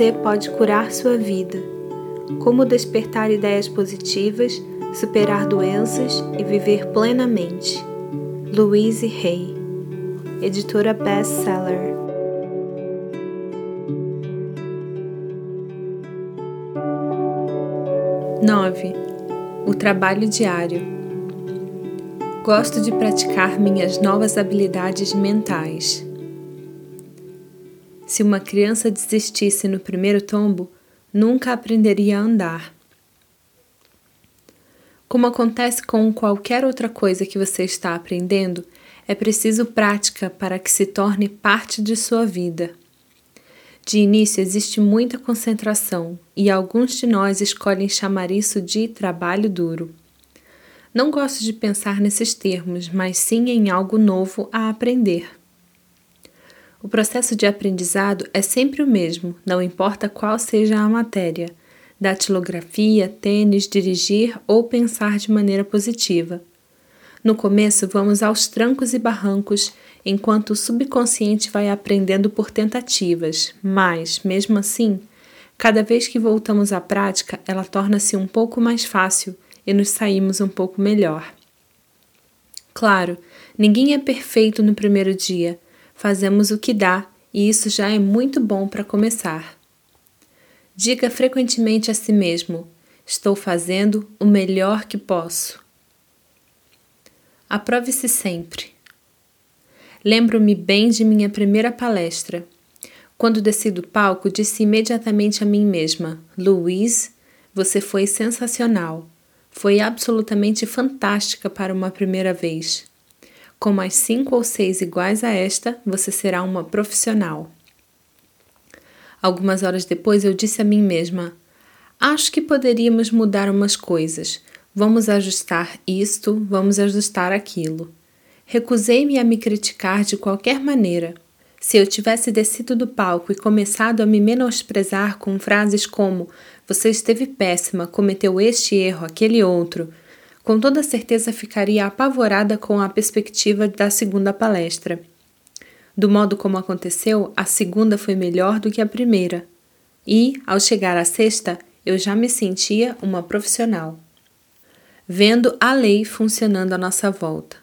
você pode curar sua vida. Como despertar ideias positivas, superar doenças e viver plenamente. Louise Hay, editora Bestseller. Nove. O trabalho diário. Gosto de praticar minhas novas habilidades mentais. Se uma criança desistisse no primeiro tombo, nunca aprenderia a andar. Como acontece com qualquer outra coisa que você está aprendendo, é preciso prática para que se torne parte de sua vida. De início existe muita concentração e alguns de nós escolhem chamar isso de trabalho duro. Não gosto de pensar nesses termos, mas sim em algo novo a aprender. O processo de aprendizado é sempre o mesmo, não importa qual seja a matéria: datilografia, tênis, dirigir ou pensar de maneira positiva. No começo, vamos aos trancos e barrancos, enquanto o subconsciente vai aprendendo por tentativas, mas, mesmo assim, cada vez que voltamos à prática, ela torna-se um pouco mais fácil e nos saímos um pouco melhor. Claro, ninguém é perfeito no primeiro dia Fazemos o que dá e isso já é muito bom para começar. Diga frequentemente a si mesmo: Estou fazendo o melhor que posso. Aprove-se sempre. Lembro-me bem de minha primeira palestra. Quando desci do palco, disse imediatamente a mim mesma: Louise, você foi sensacional. Foi absolutamente fantástica para uma primeira vez. Com mais cinco ou seis iguais a esta, você será uma profissional. Algumas horas depois eu disse a mim mesma: Acho que poderíamos mudar umas coisas. Vamos ajustar isto, vamos ajustar aquilo. Recusei-me a me criticar de qualquer maneira. Se eu tivesse descido do palco e começado a me menosprezar com frases como: Você esteve péssima, cometeu este erro, aquele outro, com toda certeza ficaria apavorada com a perspectiva da segunda palestra. Do modo como aconteceu, a segunda foi melhor do que a primeira. E, ao chegar à sexta, eu já me sentia uma profissional. Vendo a lei funcionando à nossa volta.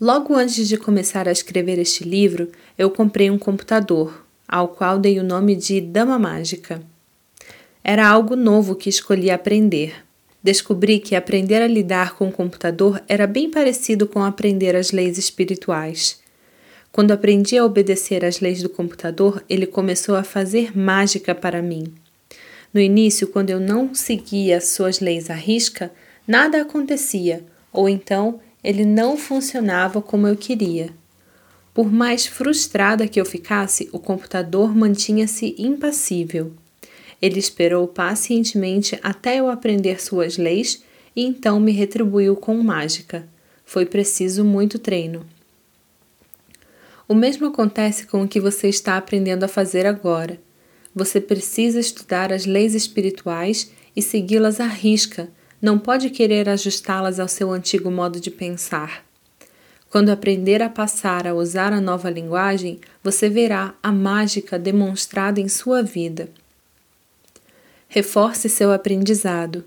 Logo antes de começar a escrever este livro, eu comprei um computador, ao qual dei o nome de Dama Mágica. Era algo novo que escolhi aprender Descobri que aprender a lidar com o computador era bem parecido com aprender as leis espirituais. Quando aprendi a obedecer às leis do computador, ele começou a fazer mágica para mim. No início, quando eu não seguia suas leis à risca, nada acontecia, ou então ele não funcionava como eu queria. Por mais frustrada que eu ficasse, o computador mantinha-se impassível. Ele esperou pacientemente até eu aprender suas leis e então me retribuiu com mágica. Foi preciso muito treino. O mesmo acontece com o que você está aprendendo a fazer agora. Você precisa estudar as leis espirituais e segui-las à risca, não pode querer ajustá-las ao seu antigo modo de pensar. Quando aprender a passar a usar a nova linguagem, você verá a mágica demonstrada em sua vida. Reforce seu aprendizado.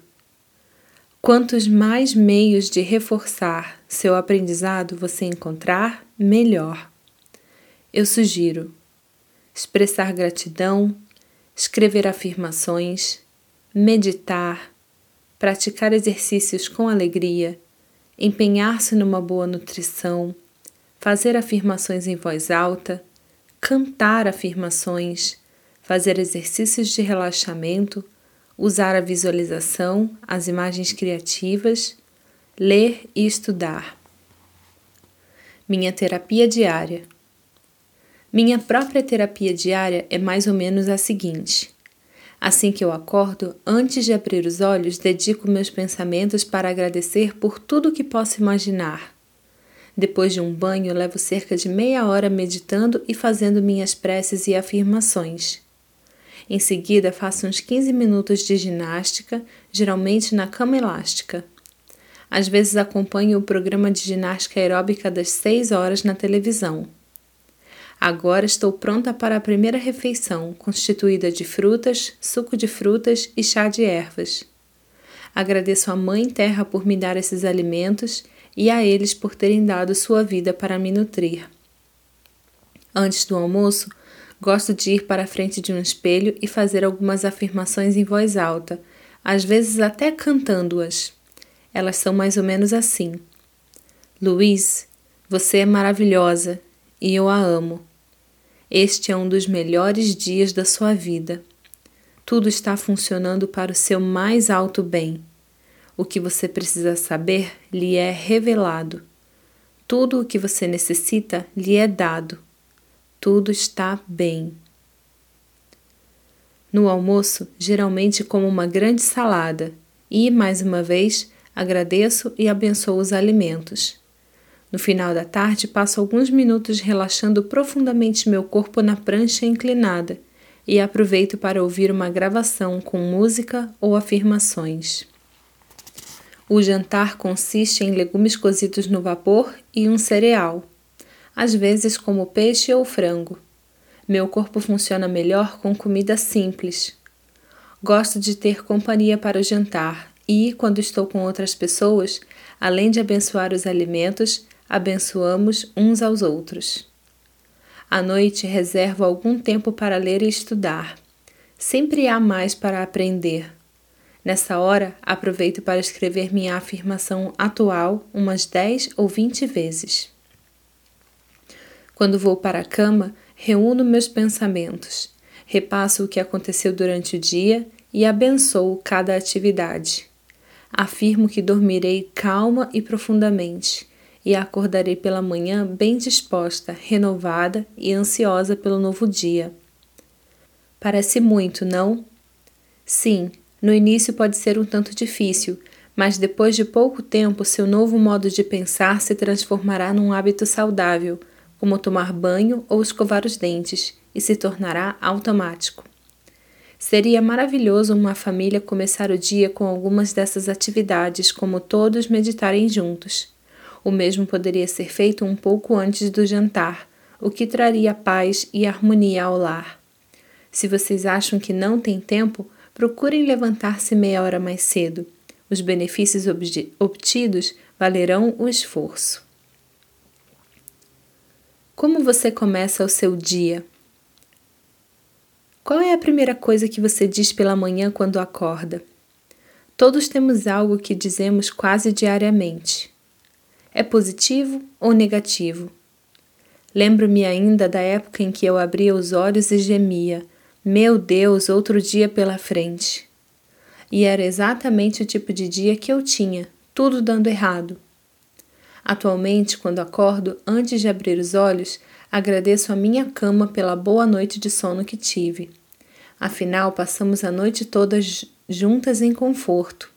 Quantos mais meios de reforçar seu aprendizado você encontrar, melhor. Eu sugiro expressar gratidão, escrever afirmações, meditar, praticar exercícios com alegria, empenhar-se numa boa nutrição, fazer afirmações em voz alta, cantar afirmações fazer exercícios de relaxamento, usar a visualização, as imagens criativas, ler e estudar. Minha terapia diária. Minha própria terapia diária é mais ou menos a seguinte. Assim que eu acordo, antes de abrir os olhos, dedico meus pensamentos para agradecer por tudo que posso imaginar. Depois de um banho, levo cerca de meia hora meditando e fazendo minhas preces e afirmações. Em seguida, faço uns 15 minutos de ginástica, geralmente na cama elástica. Às vezes acompanho o programa de ginástica aeróbica das 6 horas na televisão. Agora estou pronta para a primeira refeição, constituída de frutas, suco de frutas e chá de ervas. Agradeço à Mãe Terra por me dar esses alimentos e a eles por terem dado sua vida para me nutrir. Antes do almoço, gosto de ir para a frente de um espelho e fazer algumas afirmações em voz alta, às vezes até cantando-as. Elas são mais ou menos assim: Luiz, você é maravilhosa e eu a amo. Este é um dos melhores dias da sua vida. Tudo está funcionando para o seu mais alto bem. O que você precisa saber lhe é revelado. Tudo o que você necessita lhe é dado. Tudo está bem. No almoço, geralmente como uma grande salada e, mais uma vez, agradeço e abençoo os alimentos. No final da tarde, passo alguns minutos relaxando profundamente meu corpo na prancha inclinada e aproveito para ouvir uma gravação com música ou afirmações. O jantar consiste em legumes cozidos no vapor e um cereal, às vezes como peixe ou frango. Meu corpo funciona melhor com comida simples. Gosto de ter companhia para o jantar e, quando estou com outras pessoas, além de abençoar os alimentos, abençoamos uns aos outros. À noite reservo algum tempo para ler e estudar. Sempre há mais para aprender. Nessa hora, aproveito para escrever minha afirmação atual umas 10 ou 20 vezes. Quando vou para a cama, reúno meus pensamentos, repasso o que aconteceu durante o dia e abençoo cada atividade. Afirmo que dormirei calma e profundamente e acordarei pela manhã bem disposta, renovada e ansiosa pelo novo dia. Parece muito, não? Sim, no início pode ser um tanto difícil, mas depois de pouco tempo seu novo modo de pensar se transformará num hábito saudável, como tomar banho ou escovar os dentes, e se tornará automático. Seria maravilhoso uma família começar o dia com algumas dessas atividades, como todos meditarem juntos. O mesmo poderia ser feito um pouco antes do jantar, o que traria paz e harmonia ao lar. Se vocês acham que não tem tempo, procurem levantar-se meia hora mais cedo. Os benefícios obtidos valerão o esforço. Como você começa o seu dia? Qual é a primeira coisa que você diz pela manhã quando acorda? Todos temos algo que dizemos quase diariamente. É positivo ou negativo? Lembro-me ainda da época em que eu abria os olhos e gemia: Meu Deus, outro dia pela frente. E era exatamente o tipo de dia que eu tinha, tudo dando errado. Atualmente, quando acordo, antes de abrir os olhos, agradeço a minha cama pela boa noite de sono que tive. Afinal, passamos a noite toda juntas em conforto.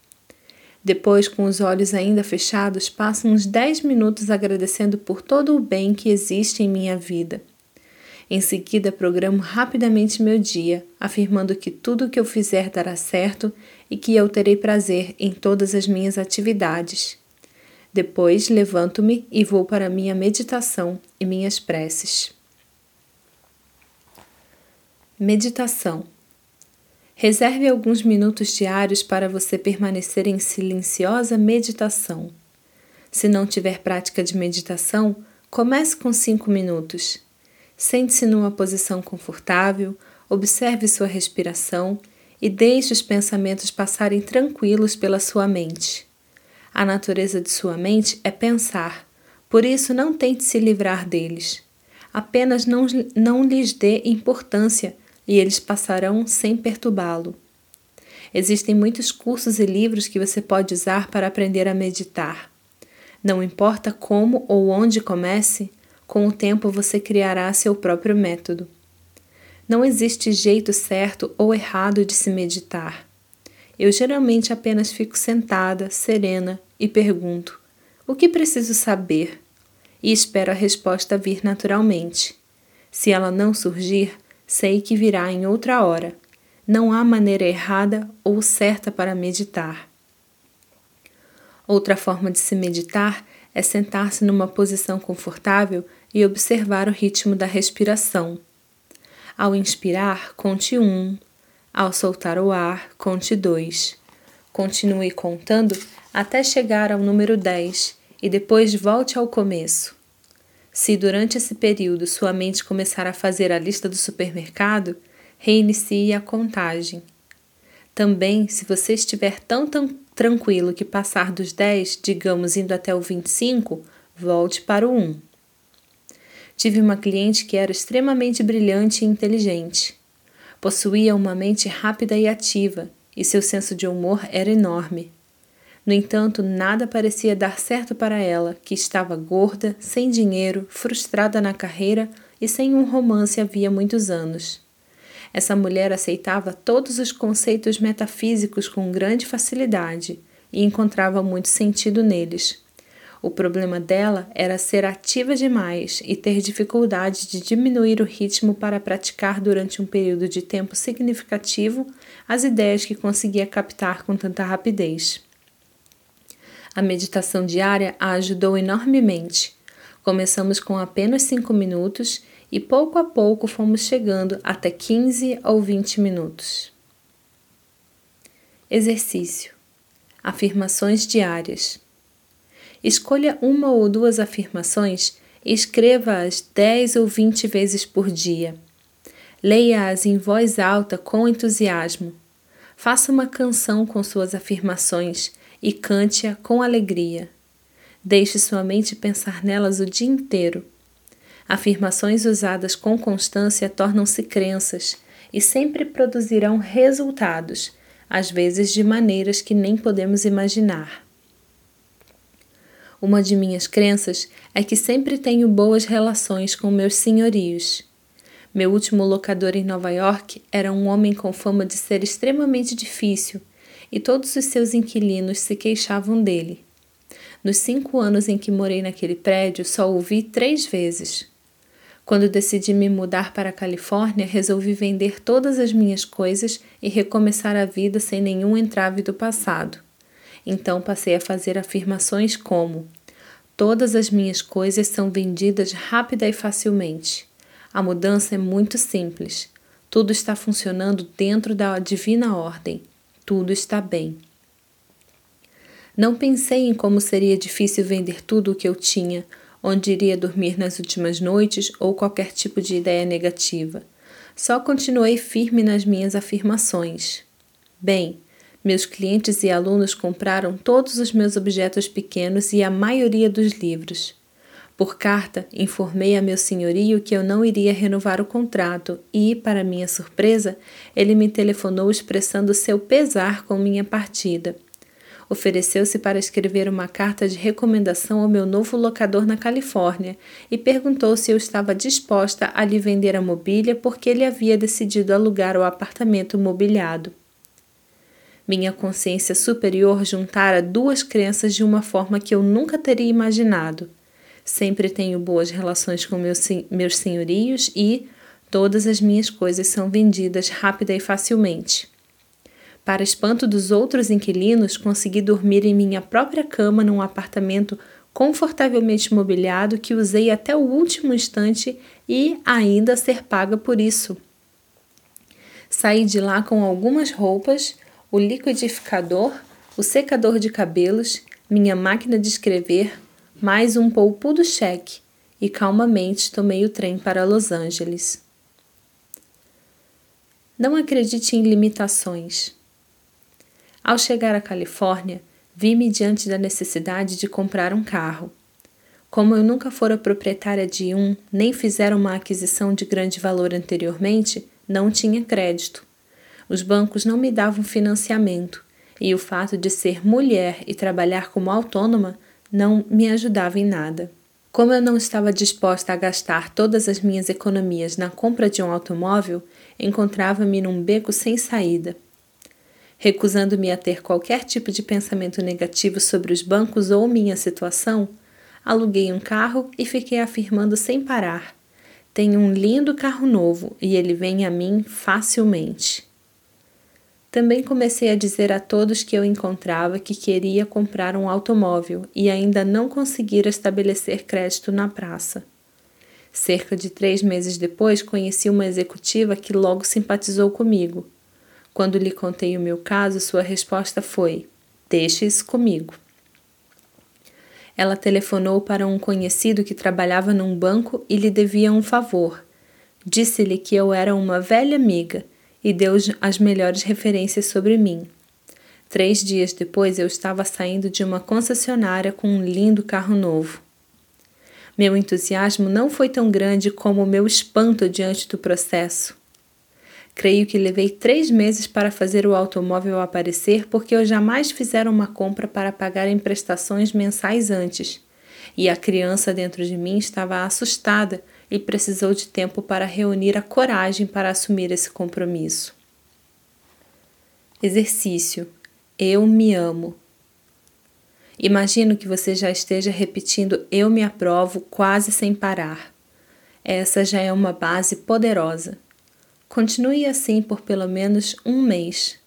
Depois, com os olhos ainda fechados, passo uns 10 minutos agradecendo por todo o bem que existe em minha vida. Em seguida, programo rapidamente meu dia, afirmando que tudo o que eu fizer dará certo e que eu terei prazer em todas as minhas atividades. Depois, levanto-me e vou para minha meditação e minhas preces. Meditação Reserve alguns minutos diários para você permanecer em silenciosa meditação. Se não tiver prática de meditação, comece com cinco minutos. Sente-se numa posição confortável, observe sua respiração e deixe os pensamentos passarem tranquilos pela sua mente. A natureza de sua mente é pensar, por isso não tente se livrar deles. Apenas não, não lhes dê importância e eles passarão sem perturbá-lo. Existem muitos cursos e livros que você pode usar para aprender a meditar. Não importa como ou onde comece, com o tempo você criará seu próprio método. Não existe jeito certo ou errado de se meditar. Eu geralmente apenas fico sentada, serena e pergunto: o que preciso saber? E espero a resposta vir naturalmente. Se ela não surgir, sei que virá em outra hora. Não há maneira errada ou certa para meditar. Outra forma de se meditar é sentar-se numa posição confortável e observar o ritmo da respiração. Ao inspirar, conte um. Ao soltar o ar, conte dois. Continue contando até chegar ao número 10 e depois volte ao começo. Se durante esse período sua mente começar a fazer a lista do supermercado, reinicie a contagem. Também, se você estiver tão, tão tranquilo que passar dos 10, digamos indo até o 25, volte para o 1. Tive uma cliente que era extremamente brilhante e inteligente. Possuía uma mente rápida e ativa, e seu senso de humor era enorme. No entanto, nada parecia dar certo para ela, que estava gorda, sem dinheiro, frustrada na carreira e sem um romance havia muitos anos. Essa mulher aceitava todos os conceitos metafísicos com grande facilidade e encontrava muito sentido neles. O problema dela era ser ativa demais e ter dificuldade de diminuir o ritmo para praticar durante um período de tempo significativo as ideias que conseguia captar com tanta rapidez. A meditação diária a ajudou enormemente. Começamos com apenas 5 minutos e pouco a pouco fomos chegando até 15 ou 20 minutos. Exercício: Afirmações diárias. Escolha uma ou duas afirmações e escreva-as 10 ou 20 vezes por dia. Leia-as em voz alta com entusiasmo. Faça uma canção com suas afirmações e cante-a com alegria. Deixe sua mente pensar nelas o dia inteiro. Afirmações usadas com constância tornam-se crenças e sempre produzirão resultados, às vezes de maneiras que nem podemos imaginar. Uma de minhas crenças é que sempre tenho boas relações com meus senhorios. Meu último locador em Nova York era um homem com fama de ser extremamente difícil e todos os seus inquilinos se queixavam dele. Nos cinco anos em que morei naquele prédio, só o vi três vezes. Quando decidi me mudar para a Califórnia, resolvi vender todas as minhas coisas e recomeçar a vida sem nenhum entrave do passado. Então passei a fazer afirmações como: Todas as minhas coisas são vendidas rápida e facilmente. A mudança é muito simples. Tudo está funcionando dentro da divina ordem tudo está bem. Não pensei em como seria difícil vender tudo o que eu tinha, onde iria dormir nas últimas noites ou qualquer tipo de ideia negativa. Só continuei firme nas minhas afirmações. Bem, meus clientes e alunos compraram todos os meus objetos pequenos e a maioria dos livros. Por carta, informei a meu senhorio que eu não iria renovar o contrato e, para minha surpresa, ele me telefonou expressando seu pesar com minha partida. Ofereceu-se para escrever uma carta de recomendação ao meu novo locador na Califórnia e perguntou se eu estava disposta a lhe vender a mobília porque ele havia decidido alugar o apartamento mobiliado. Minha consciência superior juntara duas crenças de uma forma que eu nunca teria imaginado. Sempre tenho boas relações com meus, meus senhorios e todas as minhas coisas são vendidas rápida e facilmente. Para espanto dos outros inquilinos, consegui dormir em minha própria cama num apartamento confortavelmente mobiliado que usei até o último instante e ainda ser paga por isso. Saí de lá com algumas roupas, o liquidificador, o secador de cabelos, minha máquina de escrever, mais um poupudo cheque e calmamente tomei o trem para Los Angeles. Não acredite em limitações. Ao chegar à Califórnia, vi-me diante da necessidade de comprar um carro. Como eu nunca fora proprietária de um, nem fizera uma aquisição de grande valor anteriormente, não tinha crédito. Os bancos não me davam financiamento, e o fato de ser mulher e trabalhar como autônoma não me ajudava em nada. Como eu não estava disposta a gastar todas as minhas economias na compra de um automóvel, encontrava-me num beco sem saída. Recusando-me a ter qualquer tipo de pensamento negativo sobre os bancos ou minha situação, aluguei um carro e fiquei afirmando sem parar: tenho um lindo carro novo e ele vem a mim facilmente. Também comecei a dizer a todos que eu encontrava que queria comprar um automóvel e ainda não conseguira estabelecer crédito na praça. Cerca de três meses depois, conheci uma executiva que logo simpatizou comigo. Quando lhe contei o meu caso, sua resposta foi: Deixe isso comigo. Ela telefonou para um conhecido que trabalhava num banco e lhe devia um favor. Disse-lhe que eu era uma velha amiga e deu as melhores referências sobre mim. Três dias depois eu estava saindo de uma concessionária com um lindo carro novo. Meu entusiasmo não foi tão grande como o meu espanto diante do processo. Creio que levei três meses para fazer o automóvel aparecer porque eu jamais fizera uma compra para pagar em prestações mensais antes, e a criança dentro de mim estava assustada e precisou de tempo para reunir a coragem para assumir esse compromisso. Exercício: Eu me amo. Imagino que você já esteja repetindo Eu me aprovo quase sem parar. Essa já é uma base poderosa. Continue assim por pelo menos um mês.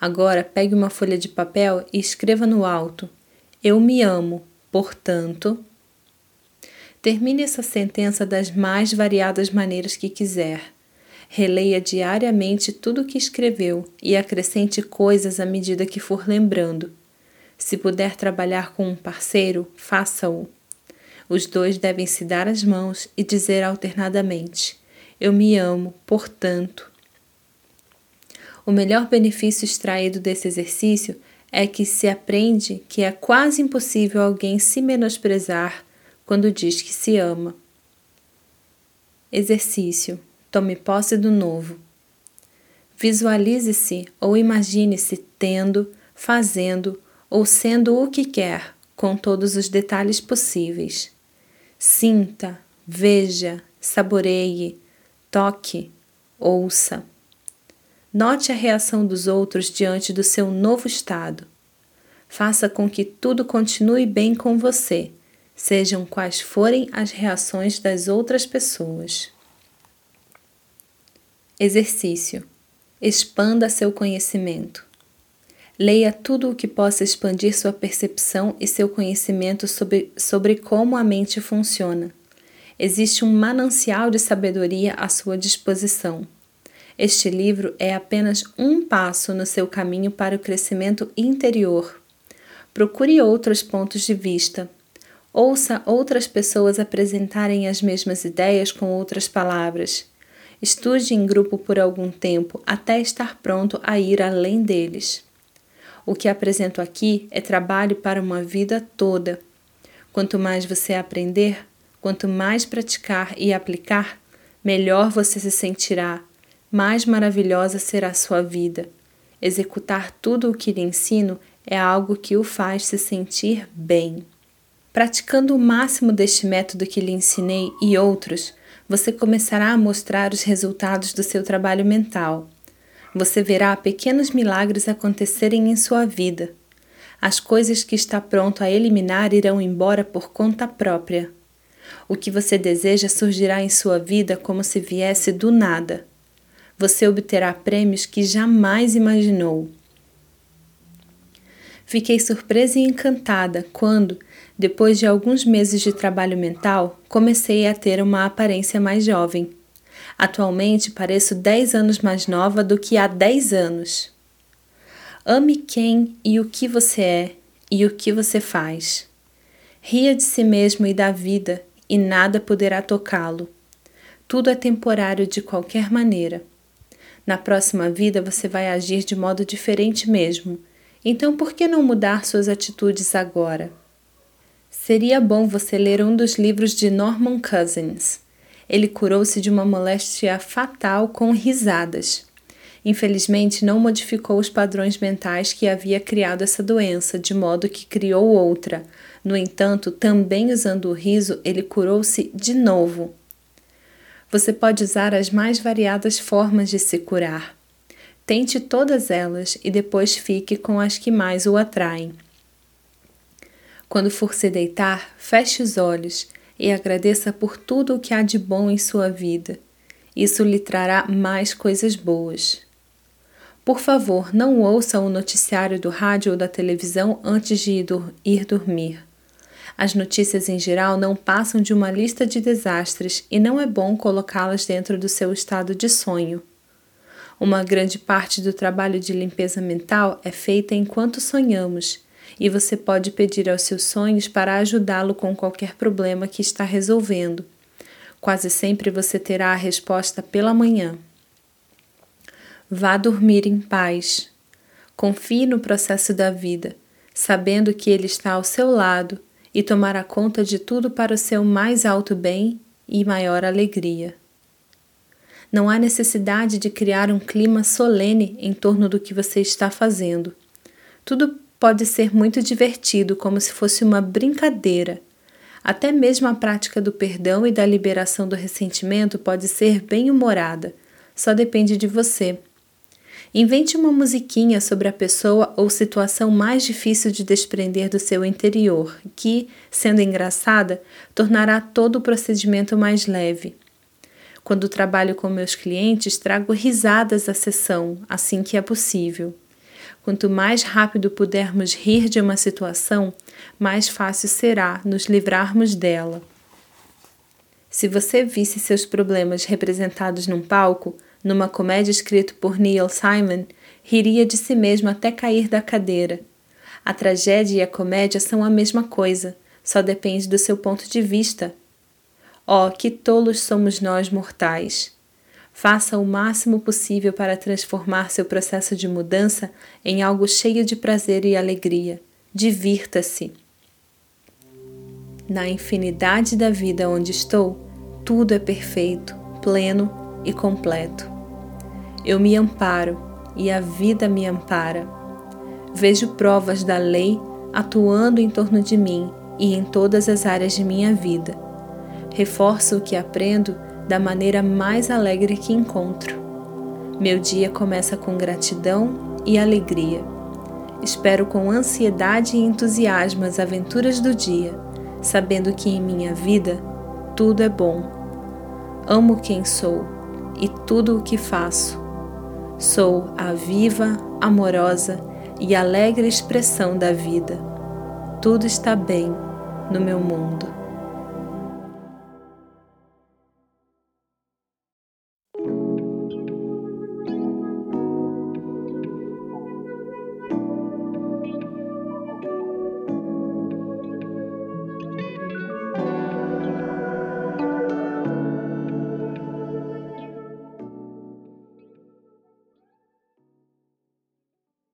Agora pegue uma folha de papel e escreva no alto: Eu me amo, portanto. Termine essa sentença das mais variadas maneiras que quiser. Releia diariamente tudo o que escreveu e acrescente coisas à medida que for lembrando. Se puder trabalhar com um parceiro, faça-o. Os dois devem se dar as mãos e dizer alternadamente: eu me amo, portanto. O melhor benefício extraído desse exercício é que se aprende que é quase impossível alguém se menosprezar quando diz que se ama. Exercício: tome posse do novo. Visualize-se ou imagine-se tendo, fazendo ou sendo o que quer, com todos os detalhes possíveis. Sinta, veja, saboreie, toque, ouça. Note a reação dos outros diante do seu novo estado. Faça com que tudo continue bem com você, sejam quais forem as reações das outras pessoas. Exercício: expanda seu conhecimento. Leia tudo o que possa expandir sua percepção e seu conhecimento sobre, sobre como a mente funciona existe um manancial de sabedoria à sua disposição. Este livro é apenas um passo no seu caminho para o crescimento interior. Procure outros pontos de vista. Ouça outras pessoas apresentarem as mesmas ideias com outras palavras. Estude em grupo por algum tempo até estar pronto a ir além deles. O que apresento aqui é trabalho para uma vida toda. Quanto mais você aprender, Quanto mais praticar e aplicar, melhor você se sentirá, mais maravilhosa será sua vida. Executar tudo o que lhe ensino é algo que o faz se sentir bem. Praticando o máximo deste método que lhe ensinei e outros, você começará a mostrar os resultados do seu trabalho mental. Você verá pequenos milagres acontecerem em sua vida. As coisas que está pronto a eliminar irão embora por conta própria. O que você deseja surgirá em sua vida como se viesse do nada. Você obterá prêmios que jamais imaginou. Fiquei surpresa e encantada quando, depois de alguns meses de trabalho mental, comecei a ter uma aparência mais jovem. Atualmente pareço 10 anos mais nova do que há 10 anos. Ame quem e o que você é e o que você faz. Ria de si mesmo e da vida e nada poderá tocá-lo. Tudo é temporário de qualquer maneira. Na próxima vida você vai agir de modo diferente mesmo. Então por que não mudar suas atitudes agora? Seria bom você ler um dos livros de Norman Cousins. Ele curou-se de uma moléstia fatal com risadas. Infelizmente, não modificou os padrões mentais que havia criado essa doença, de modo que criou outra. No entanto, também usando o riso, ele curou-se de novo. Você pode usar as mais variadas formas de se curar. Tente todas elas e depois fique com as que mais o atraem. Quando for se deitar, feche os olhos e agradeça por tudo o que há de bom em sua vida. Isso lhe trará mais coisas boas. Por favor, não ouça o noticiário do rádio ou da televisão antes de ir dormir. As notícias em geral não passam de uma lista de desastres e não é bom colocá-las dentro do seu estado de sonho. Uma grande parte do trabalho de limpeza mental é feita enquanto sonhamos, e você pode pedir aos seus sonhos para ajudá-lo com qualquer problema que está resolvendo. Quase sempre você terá a resposta pela manhã. Vá dormir em paz. Confie no processo da vida, sabendo que ele está ao seu lado e tomará conta de tudo para o seu mais alto bem e maior alegria. Não há necessidade de criar um clima solene em torno do que você está fazendo. Tudo pode ser muito divertido, como se fosse uma brincadeira. Até mesmo a prática do perdão e da liberação do ressentimento pode ser bem humorada. Só depende de você. Invente uma musiquinha sobre a pessoa ou situação mais difícil de desprender do seu interior, que, sendo engraçada, tornará todo o procedimento mais leve. Quando trabalho com meus clientes, trago risadas à sessão, assim que é possível. Quanto mais rápido pudermos rir de uma situação, mais fácil será nos livrarmos dela. Se você visse seus problemas representados num palco, numa comédia escrita por Neil Simon, riria de si mesmo até cair da cadeira. A tragédia e a comédia são a mesma coisa, só depende do seu ponto de vista. Oh, que tolos somos nós mortais! Faça o máximo possível para transformar seu processo de mudança em algo cheio de prazer e alegria. Divirta-se. Na infinidade da vida onde estou, tudo é perfeito, pleno e completo. Eu me amparo e a vida me ampara. Vejo provas da lei atuando em torno de mim e em todas as áreas de minha vida. Reforço o que aprendo da maneira mais alegre que encontro. Meu dia começa com gratidão e alegria. Espero com ansiedade e entusiasmo as aventuras do dia, sabendo que em minha vida tudo é bom. Amo quem sou e tudo o que faço Sou a viva, amorosa e alegre expressão da vida. Tudo está bem no meu mundo.